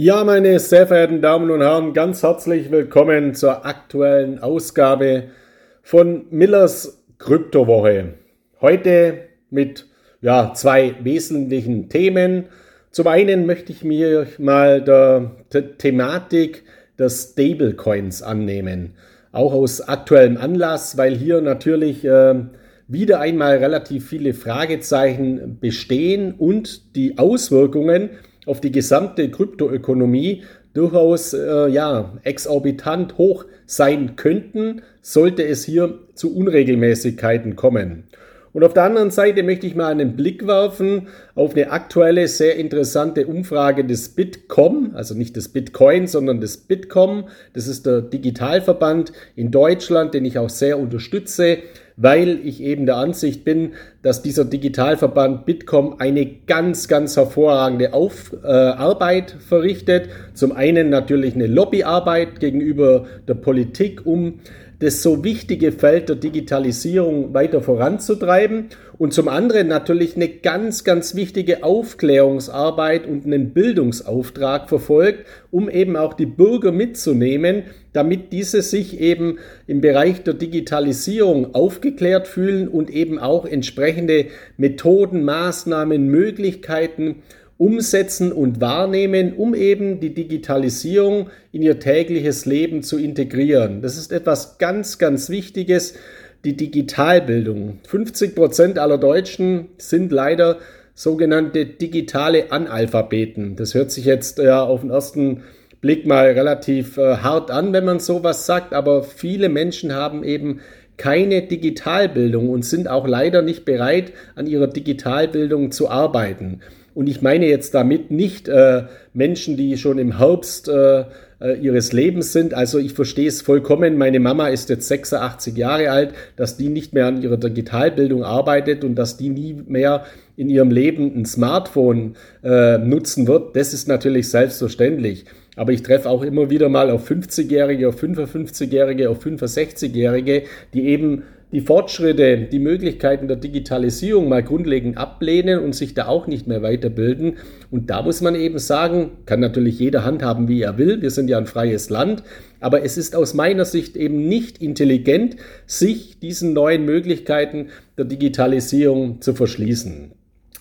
Ja, meine sehr verehrten Damen und Herren, ganz herzlich willkommen zur aktuellen Ausgabe von Millers Kryptowoche. Heute mit ja, zwei wesentlichen Themen. Zum einen möchte ich mir mal der The Thematik der Stablecoins annehmen. Auch aus aktuellem Anlass, weil hier natürlich äh, wieder einmal relativ viele Fragezeichen bestehen und die Auswirkungen auf die gesamte Kryptoökonomie durchaus äh, ja, exorbitant hoch sein könnten, sollte es hier zu Unregelmäßigkeiten kommen. Und auf der anderen Seite möchte ich mal einen Blick werfen auf eine aktuelle, sehr interessante Umfrage des Bitkom, also nicht des Bitcoin, sondern des Bitkom. Das ist der Digitalverband in Deutschland, den ich auch sehr unterstütze weil ich eben der Ansicht bin, dass dieser Digitalverband Bitkom eine ganz, ganz hervorragende Auf, äh, Arbeit verrichtet. Zum einen natürlich eine Lobbyarbeit gegenüber der Politik, um das so wichtige Feld der Digitalisierung weiter voranzutreiben und zum anderen natürlich eine ganz, ganz wichtige Aufklärungsarbeit und einen Bildungsauftrag verfolgt, um eben auch die Bürger mitzunehmen, damit diese sich eben im Bereich der Digitalisierung aufgeklärt fühlen und eben auch entsprechende Methoden, Maßnahmen, Möglichkeiten umsetzen und wahrnehmen, um eben die Digitalisierung in ihr tägliches Leben zu integrieren. Das ist etwas ganz, ganz Wichtiges, die Digitalbildung. 50 Prozent aller Deutschen sind leider sogenannte digitale Analphabeten. Das hört sich jetzt ja auf den ersten Blick mal relativ äh, hart an, wenn man sowas sagt, aber viele Menschen haben eben keine Digitalbildung und sind auch leider nicht bereit, an ihrer Digitalbildung zu arbeiten. Und ich meine jetzt damit nicht äh, Menschen, die schon im Herbst äh, äh, ihres Lebens sind. Also ich verstehe es vollkommen. Meine Mama ist jetzt 86 Jahre alt, dass die nicht mehr an ihrer Digitalbildung arbeitet und dass die nie mehr in ihrem Leben ein Smartphone äh, nutzen wird. Das ist natürlich selbstverständlich. Aber ich treffe auch immer wieder mal auf 50-Jährige, auf 55-Jährige, auf 65-Jährige, die eben die Fortschritte, die Möglichkeiten der Digitalisierung mal grundlegend ablehnen und sich da auch nicht mehr weiterbilden. Und da muss man eben sagen, kann natürlich jeder handhaben, wie er will. Wir sind ja ein freies Land. Aber es ist aus meiner Sicht eben nicht intelligent, sich diesen neuen Möglichkeiten der Digitalisierung zu verschließen.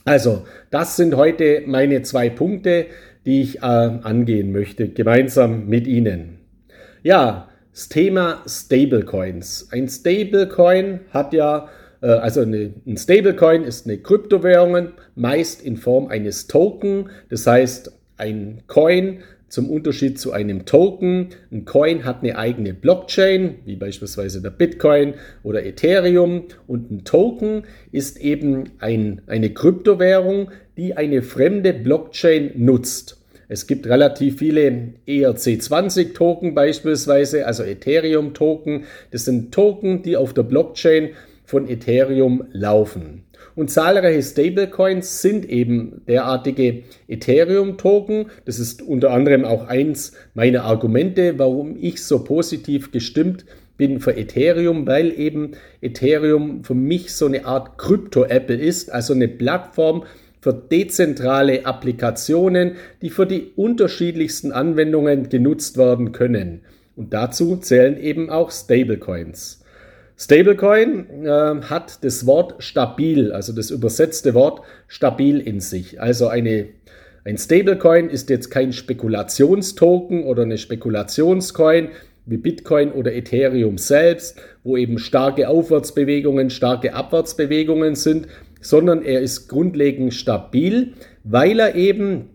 Also, das sind heute meine zwei Punkte, die ich äh, angehen möchte, gemeinsam mit Ihnen. Ja, das Thema Stablecoins. Ein Stablecoin hat ja, äh, also ein Stablecoin ist eine Kryptowährung, meist in Form eines Token. Das heißt, ein Coin zum Unterschied zu einem Token. Ein Coin hat eine eigene Blockchain, wie beispielsweise der Bitcoin oder Ethereum. Und ein Token ist eben ein, eine Kryptowährung, die eine fremde Blockchain nutzt. Es gibt relativ viele ERC20-Token beispielsweise, also Ethereum-Token. Das sind Token, die auf der Blockchain von Ethereum laufen. Und zahlreiche Stablecoins sind eben derartige Ethereum-Token. Das ist unter anderem auch eins meiner Argumente, warum ich so positiv gestimmt bin für Ethereum, weil eben Ethereum für mich so eine Art Krypto-Apple ist, also eine Plattform, für dezentrale Applikationen, die für die unterschiedlichsten Anwendungen genutzt werden können. Und dazu zählen eben auch Stablecoins. Stablecoin äh, hat das Wort stabil, also das übersetzte Wort stabil in sich. Also eine, ein Stablecoin ist jetzt kein Spekulationstoken oder eine Spekulationscoin wie Bitcoin oder Ethereum selbst, wo eben starke Aufwärtsbewegungen, starke Abwärtsbewegungen sind, sondern er ist grundlegend stabil, weil er eben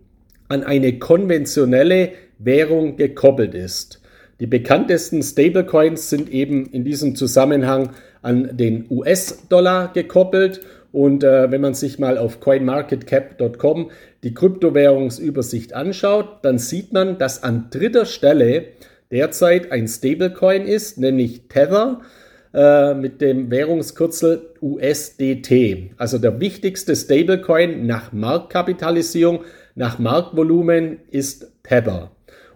an eine konventionelle Währung gekoppelt ist. Die bekanntesten Stablecoins sind eben in diesem Zusammenhang an den US-Dollar gekoppelt. Und äh, wenn man sich mal auf coinmarketcap.com die Kryptowährungsübersicht anschaut, dann sieht man, dass an dritter Stelle derzeit ein Stablecoin ist, nämlich Tether. Äh, mit dem Währungskürzel USDT. Also der wichtigste Stablecoin nach Marktkapitalisierung, nach Marktvolumen ist Tether.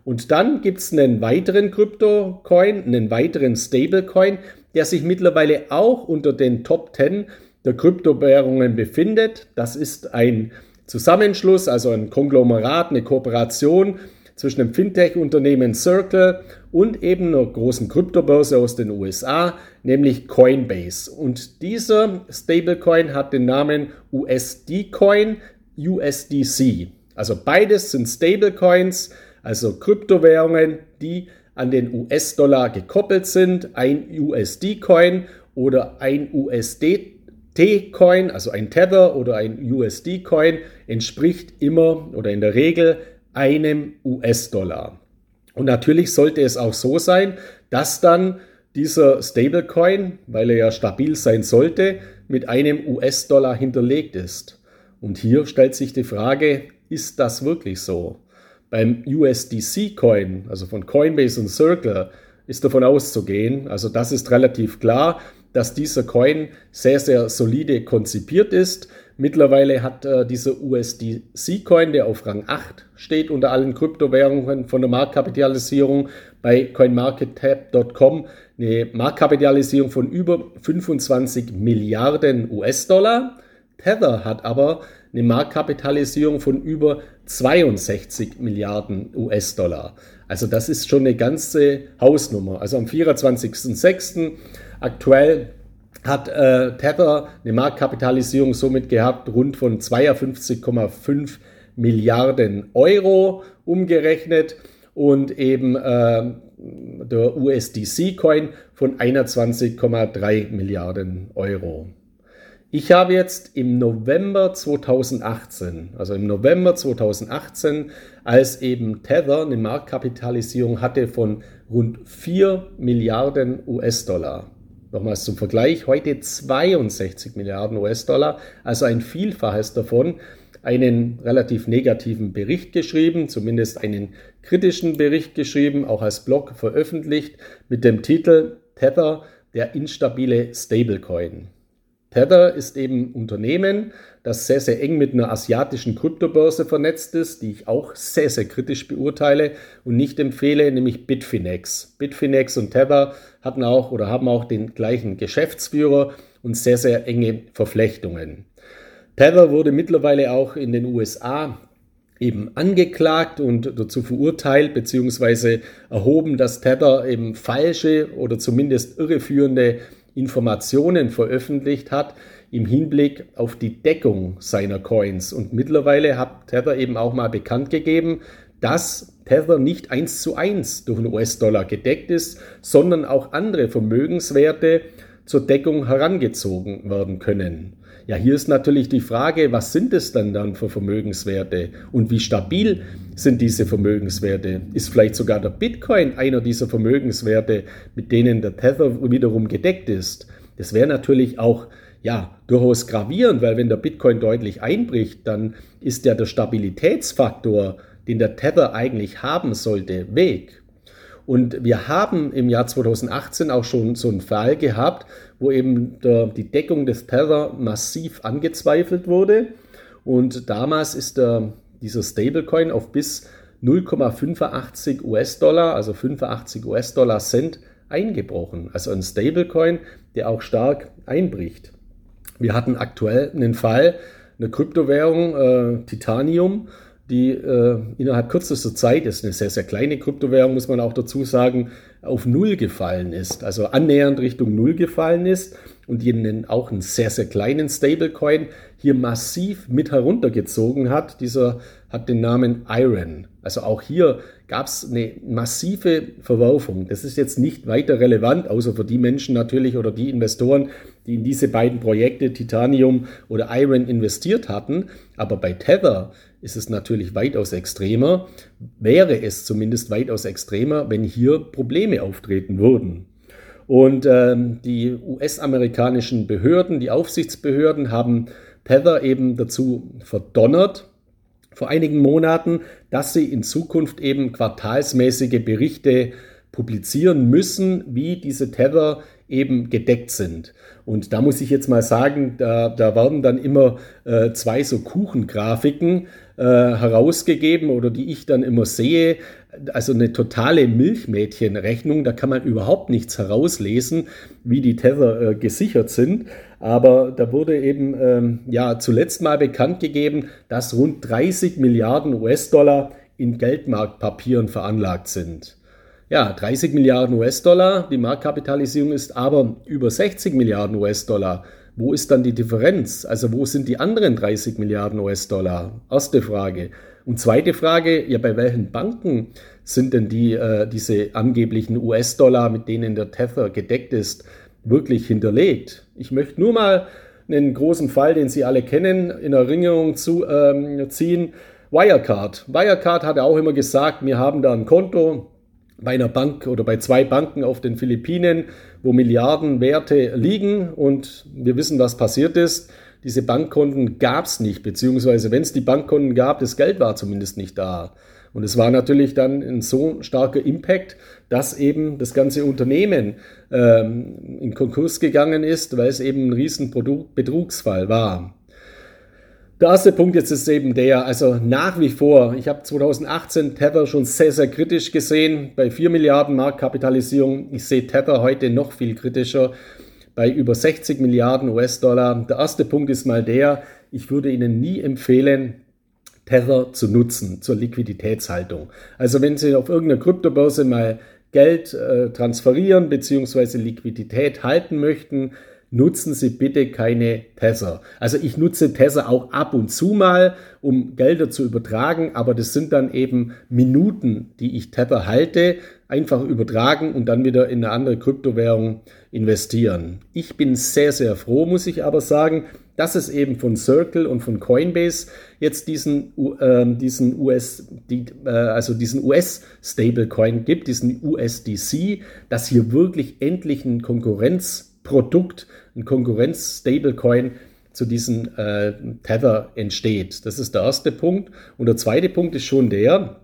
Und dann gibt es einen weiteren Kryptocoin, einen weiteren Stablecoin, der sich mittlerweile auch unter den Top 10 der Kryptowährungen befindet. Das ist ein Zusammenschluss, also ein Konglomerat, eine Kooperation zwischen dem Fintech-Unternehmen Circle und eben einer großen Kryptobörse aus den USA, nämlich Coinbase. Und dieser Stablecoin hat den Namen USD-Coin, USDC. Also beides sind Stablecoins, also Kryptowährungen, die an den US-Dollar gekoppelt sind. Ein USD-Coin oder ein USDT-Coin, also ein Tether oder ein USD-Coin, entspricht immer oder in der Regel einem US-Dollar. Und natürlich sollte es auch so sein, dass dann dieser Stablecoin, weil er ja stabil sein sollte, mit einem US-Dollar hinterlegt ist. Und hier stellt sich die Frage, ist das wirklich so? Beim USDC-Coin, also von Coinbase und Circle, ist davon auszugehen, also das ist relativ klar, dass dieser Coin sehr, sehr solide konzipiert ist. Mittlerweile hat äh, dieser USDC-Coin, der auf Rang 8 steht unter allen Kryptowährungen von der Marktkapitalisierung bei coinmarketcap.com, eine Marktkapitalisierung von über 25 Milliarden US-Dollar. Tether hat aber eine Marktkapitalisierung von über 62 Milliarden US-Dollar. Also das ist schon eine ganze Hausnummer. Also am 24.06. aktuell hat äh, Tether eine Marktkapitalisierung somit gehabt rund von 52,5 Milliarden Euro umgerechnet und eben äh, der USDC-Coin von 21,3 Milliarden Euro. Ich habe jetzt im November 2018, also im November 2018, als eben Tether eine Marktkapitalisierung hatte von rund 4 Milliarden US-Dollar. Nochmals zum Vergleich, heute 62 Milliarden US-Dollar, also ein Vielfaches davon, einen relativ negativen Bericht geschrieben, zumindest einen kritischen Bericht geschrieben, auch als Blog veröffentlicht mit dem Titel Tether, der instabile Stablecoin. Tether ist eben ein Unternehmen, das sehr, sehr eng mit einer asiatischen Kryptobörse vernetzt ist, die ich auch sehr, sehr kritisch beurteile und nicht empfehle, nämlich Bitfinex. Bitfinex und Tether hatten auch oder haben auch den gleichen Geschäftsführer und sehr, sehr enge Verflechtungen. Tether wurde mittlerweile auch in den USA eben angeklagt und dazu verurteilt bzw. erhoben, dass Tether eben falsche oder zumindest irreführende Informationen veröffentlicht hat im Hinblick auf die Deckung seiner Coins. Und mittlerweile hat Tether eben auch mal bekannt gegeben, dass Tether nicht eins zu eins durch den US-Dollar gedeckt ist, sondern auch andere Vermögenswerte zur Deckung herangezogen werden können. Ja, hier ist natürlich die Frage, was sind es denn dann für Vermögenswerte und wie stabil sind diese Vermögenswerte? Ist vielleicht sogar der Bitcoin einer dieser Vermögenswerte, mit denen der Tether wiederum gedeckt ist? Das wäre natürlich auch ja, durchaus gravierend, weil wenn der Bitcoin deutlich einbricht, dann ist ja der Stabilitätsfaktor, den der Tether eigentlich haben sollte, weg. Und wir haben im Jahr 2018 auch schon so einen Fall gehabt, wo eben der, die Deckung des Tether massiv angezweifelt wurde. Und damals ist der, dieser Stablecoin auf bis 0,85 US-Dollar, also 85 US-Dollar Cent, eingebrochen. Also ein Stablecoin, der auch stark einbricht. Wir hatten aktuell einen Fall, eine Kryptowährung, äh, Titanium, die äh, innerhalb kürzester Zeit, ist eine sehr, sehr kleine Kryptowährung, muss man auch dazu sagen, auf Null gefallen ist, also annähernd Richtung Null gefallen ist und die auch einen sehr, sehr kleinen Stablecoin hier massiv mit heruntergezogen hat. Dieser hat den Namen Iron. Also auch hier gab es eine massive Verwerfung. Das ist jetzt nicht weiter relevant, außer für die Menschen natürlich oder die Investoren, die in diese beiden Projekte Titanium oder Iron investiert hatten. Aber bei Tether ist es natürlich weitaus extremer, wäre es zumindest weitaus extremer, wenn hier Probleme auftreten würden. Und ähm, die US-amerikanischen Behörden, die Aufsichtsbehörden haben Tether eben dazu verdonnert, vor einigen Monaten, dass sie in Zukunft eben quartalsmäßige Berichte publizieren müssen, wie diese Tether eben gedeckt sind. Und da muss ich jetzt mal sagen, da, da werden dann immer äh, zwei so Kuchengrafiken äh, herausgegeben oder die ich dann immer sehe. Also eine totale Milchmädchenrechnung, da kann man überhaupt nichts herauslesen, wie die Tether äh, gesichert sind. Aber da wurde eben ähm, ja zuletzt mal bekannt gegeben, dass rund 30 Milliarden US-Dollar in Geldmarktpapieren veranlagt sind. Ja, 30 Milliarden US-Dollar, die Marktkapitalisierung ist aber über 60 Milliarden US-Dollar. Wo ist dann die Differenz? Also wo sind die anderen 30 Milliarden US-Dollar? Erste Frage. Und zweite Frage, ja, bei welchen Banken sind denn die, äh, diese angeblichen US-Dollar, mit denen der Tether gedeckt ist, wirklich hinterlegt? Ich möchte nur mal einen großen Fall, den Sie alle kennen, in Erinnerung zu, ähm, ziehen. Wirecard. Wirecard hat auch immer gesagt, wir haben da ein Konto, bei einer Bank oder bei zwei Banken auf den Philippinen, wo Milliardenwerte liegen und wir wissen, was passiert ist. Diese Bankkonten gab es nicht, beziehungsweise wenn es die Bankkonten gab, das Geld war zumindest nicht da. Und es war natürlich dann ein so starker Impact, dass eben das ganze Unternehmen ähm, in Konkurs gegangen ist, weil es eben ein riesen Betrugsfall war. Der erste Punkt jetzt ist eben der, also nach wie vor, ich habe 2018 Tether schon sehr, sehr kritisch gesehen, bei 4 Milliarden Marktkapitalisierung. Ich sehe Tether heute noch viel kritischer, bei über 60 Milliarden US-Dollar. Der erste Punkt ist mal der, ich würde Ihnen nie empfehlen, Tether zu nutzen zur Liquiditätshaltung. Also wenn Sie auf irgendeiner Kryptobörse mal Geld äh, transferieren bzw. Liquidität halten möchten, nutzen Sie bitte keine Tether. Also ich nutze Tether auch ab und zu mal, um Gelder zu übertragen, aber das sind dann eben Minuten, die ich Tether halte, einfach übertragen und dann wieder in eine andere Kryptowährung investieren. Ich bin sehr, sehr froh, muss ich aber sagen, dass es eben von Circle und von Coinbase jetzt diesen, äh, diesen US, die, äh, also diesen US Stablecoin gibt, diesen USDC, dass hier wirklich endlich ein Konkurrenz Produkt, ein Konkurrenz-Stablecoin zu diesem äh, Tether entsteht. Das ist der erste Punkt. Und der zweite Punkt ist schon der,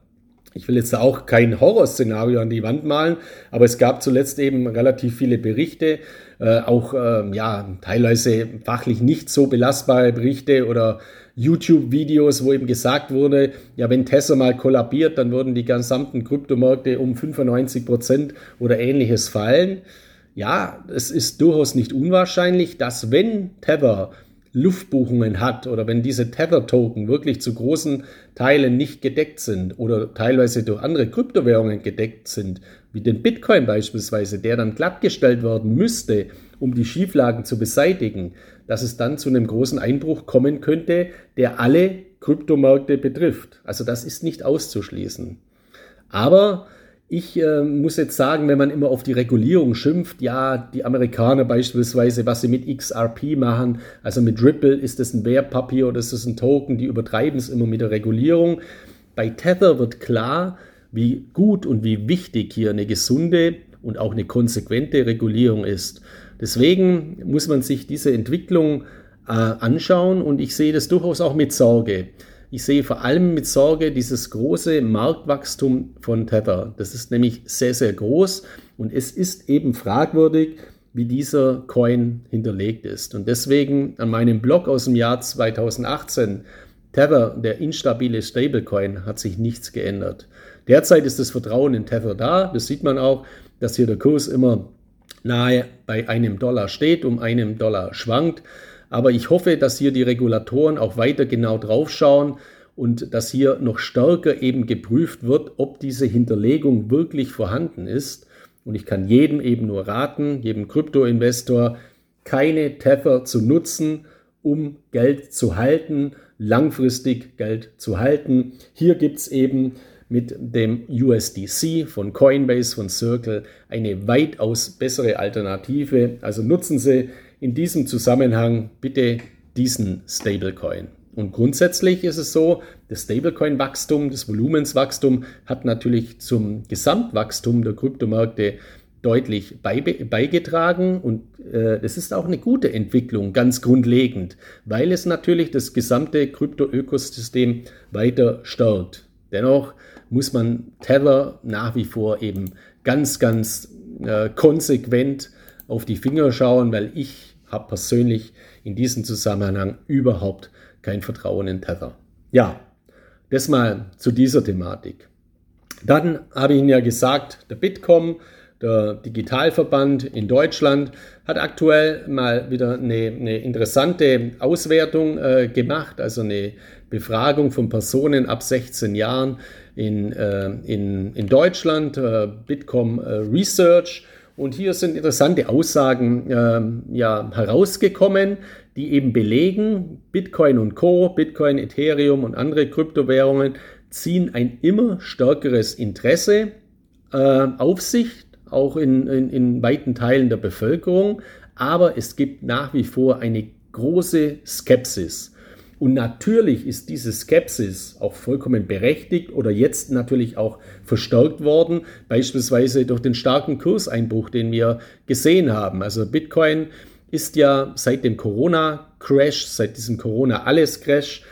ich will jetzt auch kein Horrorszenario an die Wand malen, aber es gab zuletzt eben relativ viele Berichte, äh, auch äh, ja teilweise fachlich nicht so belastbare Berichte oder YouTube-Videos, wo eben gesagt wurde, ja, wenn Tesla mal kollabiert, dann würden die gesamten Kryptomärkte um 95 Prozent oder ähnliches fallen ja, es ist durchaus nicht unwahrscheinlich, dass wenn Tether Luftbuchungen hat oder wenn diese Tether-Token wirklich zu großen Teilen nicht gedeckt sind oder teilweise durch andere Kryptowährungen gedeckt sind, wie den Bitcoin beispielsweise, der dann glattgestellt werden müsste, um die Schieflagen zu beseitigen, dass es dann zu einem großen Einbruch kommen könnte, der alle Kryptomärkte betrifft. Also das ist nicht auszuschließen. Aber ich äh, muss jetzt sagen, wenn man immer auf die Regulierung schimpft, ja, die Amerikaner beispielsweise, was sie mit XRP machen, also mit Ripple, ist das ein Wertpapier oder ist das ein Token, die übertreiben es immer mit der Regulierung. Bei Tether wird klar, wie gut und wie wichtig hier eine gesunde und auch eine konsequente Regulierung ist. Deswegen muss man sich diese Entwicklung äh, anschauen und ich sehe das durchaus auch mit Sorge. Ich sehe vor allem mit Sorge dieses große Marktwachstum von Tether. Das ist nämlich sehr, sehr groß und es ist eben fragwürdig, wie dieser Coin hinterlegt ist. Und deswegen an meinem Blog aus dem Jahr 2018, Tether, der instabile Stablecoin, hat sich nichts geändert. Derzeit ist das Vertrauen in Tether da. Das sieht man auch, dass hier der Kurs immer nahe bei einem Dollar steht, um einem Dollar schwankt. Aber ich hoffe, dass hier die Regulatoren auch weiter genau draufschauen und dass hier noch stärker eben geprüft wird, ob diese Hinterlegung wirklich vorhanden ist. Und ich kann jedem eben nur raten, jedem Kryptoinvestor, keine Tether zu nutzen, um Geld zu halten, langfristig Geld zu halten. Hier gibt es eben mit dem USDC von Coinbase, von Circle eine weitaus bessere Alternative. Also nutzen Sie in diesem Zusammenhang bitte diesen Stablecoin. Und grundsätzlich ist es so, das Stablecoin-Wachstum, das Volumenswachstum hat natürlich zum Gesamtwachstum der Kryptomärkte deutlich beigetragen und äh, es ist auch eine gute Entwicklung, ganz grundlegend, weil es natürlich das gesamte Krypto-Ökosystem weiter stärkt. Dennoch muss man Tether nach wie vor eben ganz, ganz äh, konsequent auf die Finger schauen, weil ich habe persönlich in diesem Zusammenhang überhaupt kein Vertrauen in Tether. Ja, das mal zu dieser Thematik. Dann habe ich Ihnen ja gesagt, der Bitkom, Der Digitalverband in Deutschland hat aktuell mal wieder eine, eine interessante Auswertung äh, gemacht, also eine Befragung von Personen ab 16 Jahren in, äh, in, in Deutschland, äh, Bitkom äh, Research. Und hier sind interessante Aussagen äh, ja, herausgekommen, die eben belegen, Bitcoin und Co., Bitcoin, Ethereum und andere Kryptowährungen ziehen ein immer stärkeres Interesse äh, auf sich, auch in, in, in weiten Teilen der Bevölkerung. Aber es gibt nach wie vor eine große Skepsis. Und natürlich ist diese Skepsis auch vollkommen berechtigt oder jetzt natürlich auch verstärkt worden, beispielsweise durch den starken Kurseinbruch, den wir gesehen haben. Also Bitcoin ist ja seit dem Corona-Crash, seit diesem Corona-Alles-Crash,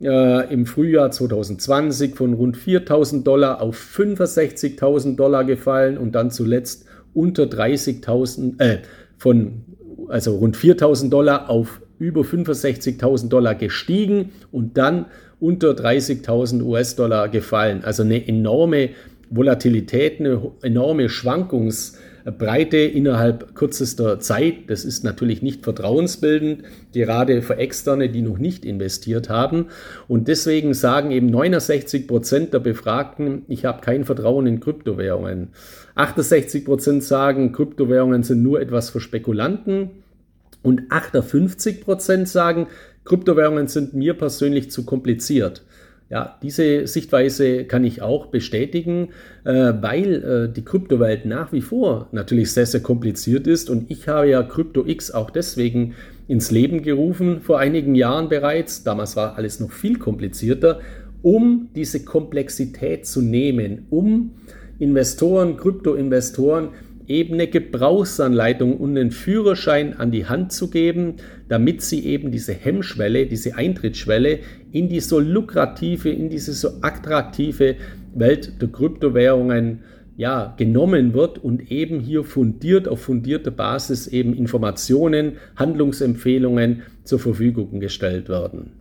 äh, im Frühjahr 2020 von rund 4.000 Dollar auf 65.000 Dollar gefallen und dann zuletzt unter 30.000, äh, von also rund 4.000 Dollar auf über 65.000 Dollar gestiegen und dann unter 30.000 US-Dollar gefallen. Also eine enorme Volatilität, eine enorme Schwankungsbreite innerhalb kürzester Zeit. Das ist natürlich nicht vertrauensbildend, gerade für Externe, die noch nicht investiert haben. Und deswegen sagen eben 69 Prozent der Befragten, ich habe kein Vertrauen in Kryptowährungen. 68 Prozent sagen, Kryptowährungen sind nur etwas für Spekulanten. Und 58 Prozent sagen, Kryptowährungen sind mir persönlich zu kompliziert. Ja, diese Sichtweise kann ich auch bestätigen, äh, weil äh, die Kryptowelt nach wie vor natürlich sehr, sehr kompliziert ist. Und ich habe ja CryptoX auch deswegen ins Leben gerufen, vor einigen Jahren bereits. Damals war alles noch viel komplizierter, um diese Komplexität zu nehmen, um Investoren, Kryptoinvestoren eben eine Gebrauchsanleitung und einen Führerschein an die Hand zu geben, damit sie eben diese Hemmschwelle, diese Eintrittsschwelle in die so lukrative, in diese so attraktive Welt der Kryptowährungen ja, genommen wird und eben hier fundiert auf fundierter Basis eben Informationen, Handlungsempfehlungen zur Verfügung gestellt werden.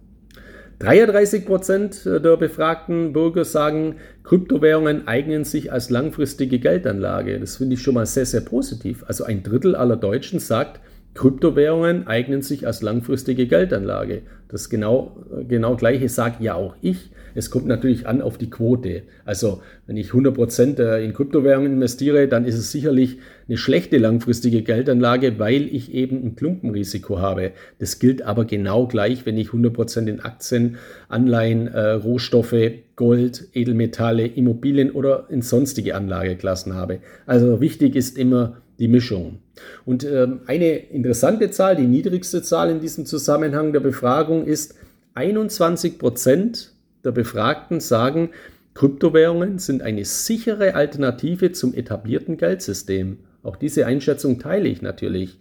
33 Prozent der befragten Bürger sagen, Kryptowährungen eignen sich als langfristige Geldanlage. Das finde ich schon mal sehr, sehr positiv. Also ein Drittel aller Deutschen sagt, Kryptowährungen eignen sich als langfristige Geldanlage. Das genau, genau gleiche sage ja auch ich. Es kommt natürlich an auf die Quote. Also wenn ich 100% äh, in Kryptowährungen investiere, dann ist es sicherlich eine schlechte langfristige Geldanlage, weil ich eben ein Klumpenrisiko habe. Das gilt aber genau gleich, wenn ich 100% in Aktien, Anleihen, äh, Rohstoffe, Gold, Edelmetalle, Immobilien oder in sonstige Anlageklassen habe. Also wichtig ist immer die Mischung. Und ähm, eine interessante Zahl, die niedrigste Zahl in diesem Zusammenhang der Befragung ist 21 Prozent der Befragten sagen, Kryptowährungen sind eine sichere Alternative zum etablierten Geldsystem. Auch diese Einschätzung teile ich natürlich.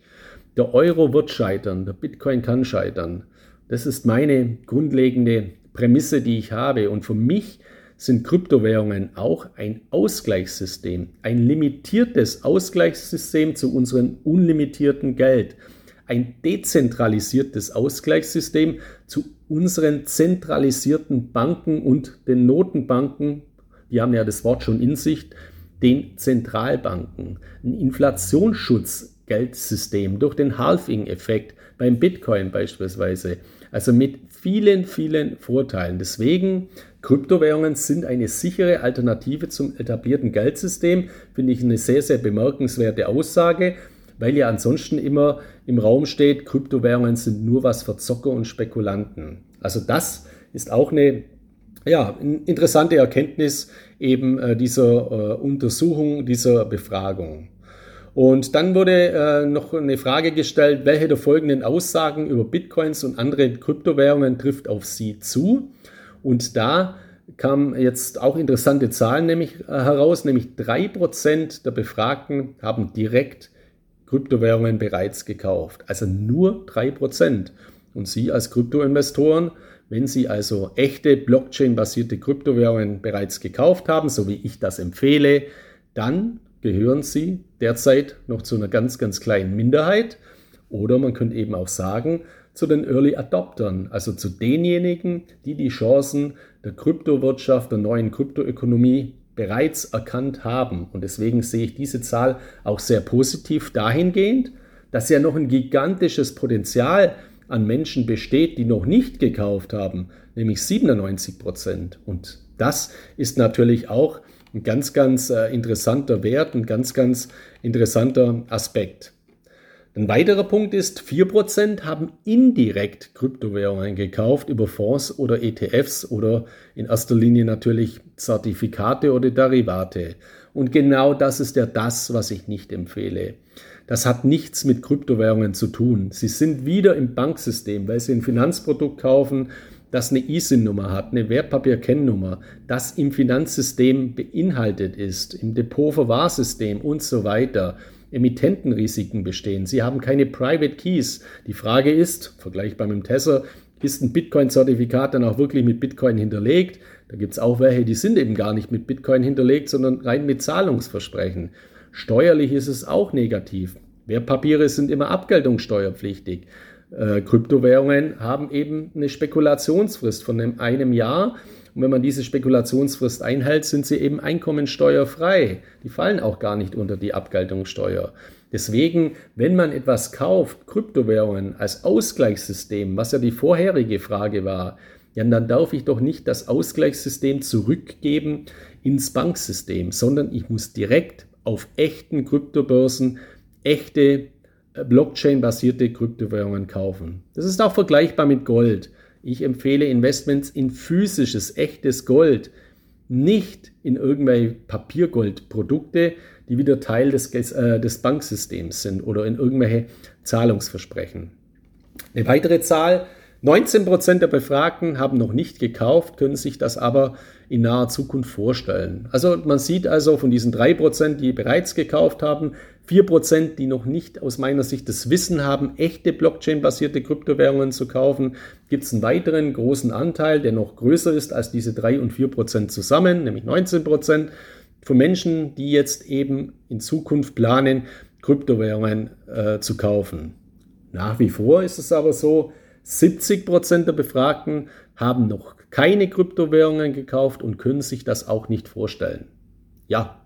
Der Euro wird scheitern, der Bitcoin kann scheitern. Das ist meine grundlegende Prämisse, die ich habe. Und für mich sind Kryptowährungen auch ein Ausgleichssystem, ein limitiertes Ausgleichssystem zu unserem unlimitierten Geld ein dezentralisiertes Ausgleichssystem zu unseren zentralisierten Banken und den Notenbanken, die haben ja das Wort schon in sich, den Zentralbanken, ein Inflationsschutzgeldsystem durch den Halving-Effekt beim Bitcoin beispielsweise. Also mit vielen, vielen Vorteilen. Deswegen, Kryptowährungen sind eine sichere Alternative zum etablierten Geldsystem, finde ich eine sehr, sehr bemerkenswerte Aussage weil ja ansonsten immer im Raum steht, Kryptowährungen sind nur was für Zocker und Spekulanten. Also das ist auch eine ja, interessante Erkenntnis eben äh, dieser äh, Untersuchung, dieser Befragung. Und dann wurde äh, noch eine Frage gestellt, welche der folgenden Aussagen über Bitcoins und andere Kryptowährungen trifft auf Sie zu? Und da kamen jetzt auch interessante Zahlen nämlich äh, heraus, nämlich 3% der Befragten haben direkt Kryptowährungen bereits gekauft. Also nur 3%. Und Sie als Kryptoinvestoren, wenn Sie also echte Blockchain-basierte Kryptowährungen bereits gekauft haben, so wie ich das empfehle, dann gehören Sie derzeit noch zu einer ganz, ganz kleinen Minderheit. Oder man könnte eben auch sagen, zu den Early Adoptern, also zu denjenigen, die die Chancen der Kryptowirtschaft, der neuen Kryptoökonomie bereits erkannt haben. Und deswegen sehe ich diese Zahl auch sehr positiv dahingehend, dass ja noch ein gigantisches Potenzial an Menschen besteht, die noch nicht gekauft haben, nämlich 97 Prozent. Und das ist natürlich auch ein ganz, ganz äh, interessanter Wert, ein ganz, ganz interessanter Aspekt. Ein weiterer Punkt ist, 4% haben indirekt Kryptowährungen gekauft über Fonds oder ETFs oder in erster Linie natürlich Zertifikate oder Derivate. Und genau das ist ja das, was ich nicht empfehle. Das hat nichts mit Kryptowährungen zu tun. Sie sind wieder im Banksystem, weil Sie ein Finanzprodukt kaufen, das eine ISIN-Nummer hat, eine Wertpapierkennnummer, das im Finanzsystem beinhaltet ist, im Depotverwahrsystem und so weiter. Emittentenrisiken bestehen. Sie haben keine Private Keys. Die Frage ist, vergleichbar mit dem Tether, ist ein Bitcoin-Zertifikat dann auch wirklich mit Bitcoin hinterlegt? Da gibt es auch welche, die sind eben gar nicht mit Bitcoin hinterlegt, sondern rein mit Zahlungsversprechen. Steuerlich ist es auch negativ. Wertpapiere sind immer abgeltungssteuerpflichtig. Äh, Kryptowährungen haben eben eine Spekulationsfrist von einem, einem Jahr. Und wenn man diese Spekulationsfrist einhält, sind sie eben einkommensteuerfrei. Die fallen auch gar nicht unter die Abgeltungssteuer. Deswegen, wenn man etwas kauft, Kryptowährungen als Ausgleichssystem, was ja die vorherige Frage war, ja, dann darf ich doch nicht das Ausgleichssystem zurückgeben ins Banksystem, sondern ich muss direkt auf echten Kryptobörsen echte äh, Blockchain-basierte Kryptowährungen kaufen. Das ist auch vergleichbar mit Gold. Ich empfehle Investments in physisches, echtes Gold, nicht in irgendwelche Papiergoldprodukte, die wieder Teil des, äh, des Banksystems sind oder in irgendwelche Zahlungsversprechen. Eine weitere Zahl, 19% der Befragten haben noch nicht gekauft, können sich das aber in naher Zukunft vorstellen. Also man sieht also von diesen 3%, die bereits gekauft haben, 4%, die noch nicht aus meiner Sicht das Wissen haben, echte Blockchain-basierte Kryptowährungen zu kaufen, gibt es einen weiteren großen Anteil, der noch größer ist als diese 3 und 4% zusammen, nämlich 19% von Menschen, die jetzt eben in Zukunft planen, Kryptowährungen äh, zu kaufen. Nach wie vor ist es aber so, 70% der Befragten haben noch keine Kryptowährungen gekauft und können sich das auch nicht vorstellen. Ja,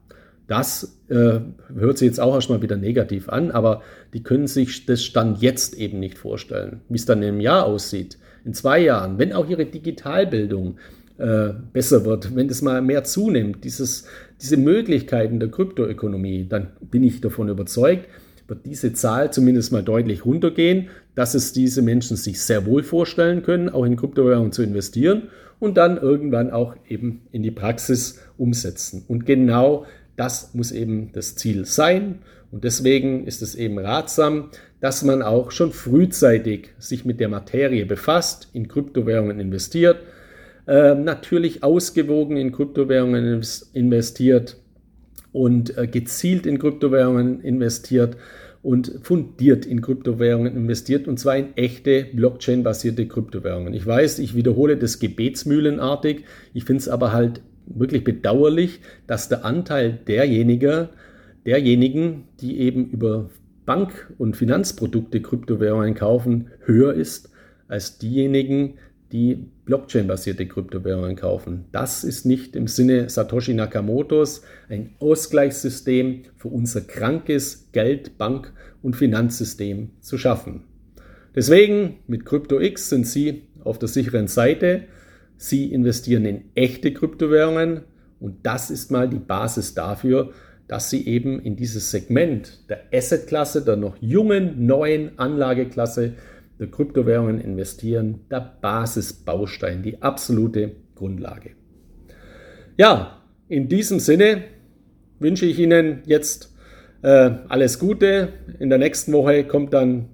das äh, hört sich jetzt auch erstmal wieder negativ an, aber die können sich das Stand jetzt eben nicht vorstellen. Wie es dann im Jahr aussieht, in zwei Jahren, wenn auch ihre Digitalbildung äh, besser wird, wenn das mal mehr zunimmt, dieses, diese Möglichkeiten der Kryptoökonomie, dann bin ich davon überzeugt, wird diese Zahl zumindest mal deutlich runtergehen, dass es diese Menschen sich sehr wohl vorstellen können, auch in Kryptowährungen zu investieren und dann irgendwann auch eben in die Praxis umsetzen. Und genau das muss eben das Ziel sein. Und deswegen ist es eben ratsam, dass man auch schon frühzeitig sich mit der Materie befasst, in Kryptowährungen investiert, äh, natürlich ausgewogen in Kryptowährungen investiert und äh, gezielt in Kryptowährungen investiert und fundiert in Kryptowährungen investiert und zwar in echte Blockchain-basierte Kryptowährungen. Ich weiß, ich wiederhole das gebetsmühlenartig, ich finde es aber halt wirklich bedauerlich, dass der Anteil derjenigen, derjenigen, die eben über Bank- und Finanzprodukte Kryptowährungen kaufen, höher ist als diejenigen, die Blockchain-basierte Kryptowährungen kaufen. Das ist nicht im Sinne Satoshi Nakamotos ein Ausgleichssystem für unser krankes Geld-, Bank- und Finanzsystem zu schaffen. Deswegen mit CryptoX sind Sie auf der sicheren Seite. Sie investieren in echte Kryptowährungen und das ist mal die Basis dafür, dass Sie eben in dieses Segment der Asset-Klasse, der noch jungen, neuen Anlageklasse Kryptowährungen investieren, der Basisbaustein, die absolute Grundlage. Ja, in diesem Sinne wünsche ich Ihnen jetzt äh, alles Gute. In der nächsten Woche kommt dann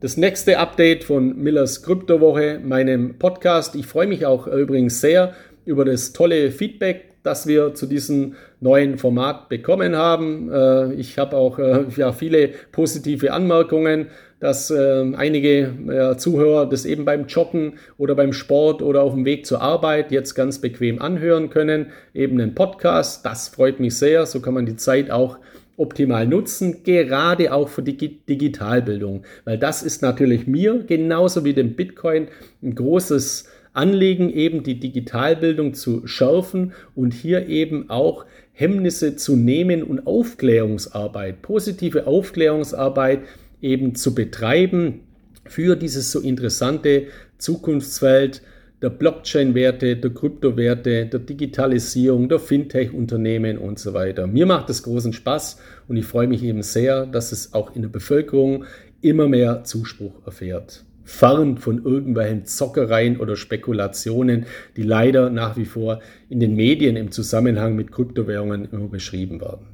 das nächste Update von Millers Kryptowoche, meinem Podcast. Ich freue mich auch übrigens sehr über das tolle Feedback, das wir zu diesem neuen Format bekommen haben. Äh, ich habe auch äh, ja, viele positive Anmerkungen dass äh, einige Zuhörer das eben beim Joggen oder beim Sport oder auf dem Weg zur Arbeit jetzt ganz bequem anhören können. Eben einen Podcast, das freut mich sehr. So kann man die Zeit auch optimal nutzen, gerade auch für die Digitalbildung, weil das ist natürlich mir genauso wie dem Bitcoin ein großes Anliegen, eben die Digitalbildung zu schärfen und hier eben auch Hemmnisse zu nehmen und Aufklärungsarbeit, positive Aufklärungsarbeit eben zu betreiben für dieses so interessante Zukunftsfeld der Blockchain-Werte, der Kryptowerte, der Digitalisierung, der Fintech-Unternehmen und so weiter. Mir macht es großen Spaß und ich freue mich eben sehr, dass es auch in der Bevölkerung immer mehr Zuspruch erfährt. Fern von irgendwelchen Zockereien oder Spekulationen, die leider nach wie vor in den Medien im Zusammenhang mit Kryptowährungen immer beschrieben werden.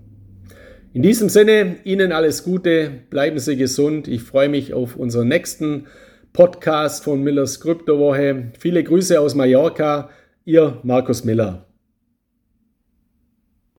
In diesem Sinne, Ihnen alles Gute, bleiben Sie gesund. Ich freue mich auf unseren nächsten Podcast von Millers Kryptowoche. Viele Grüße aus Mallorca, Ihr Markus Miller.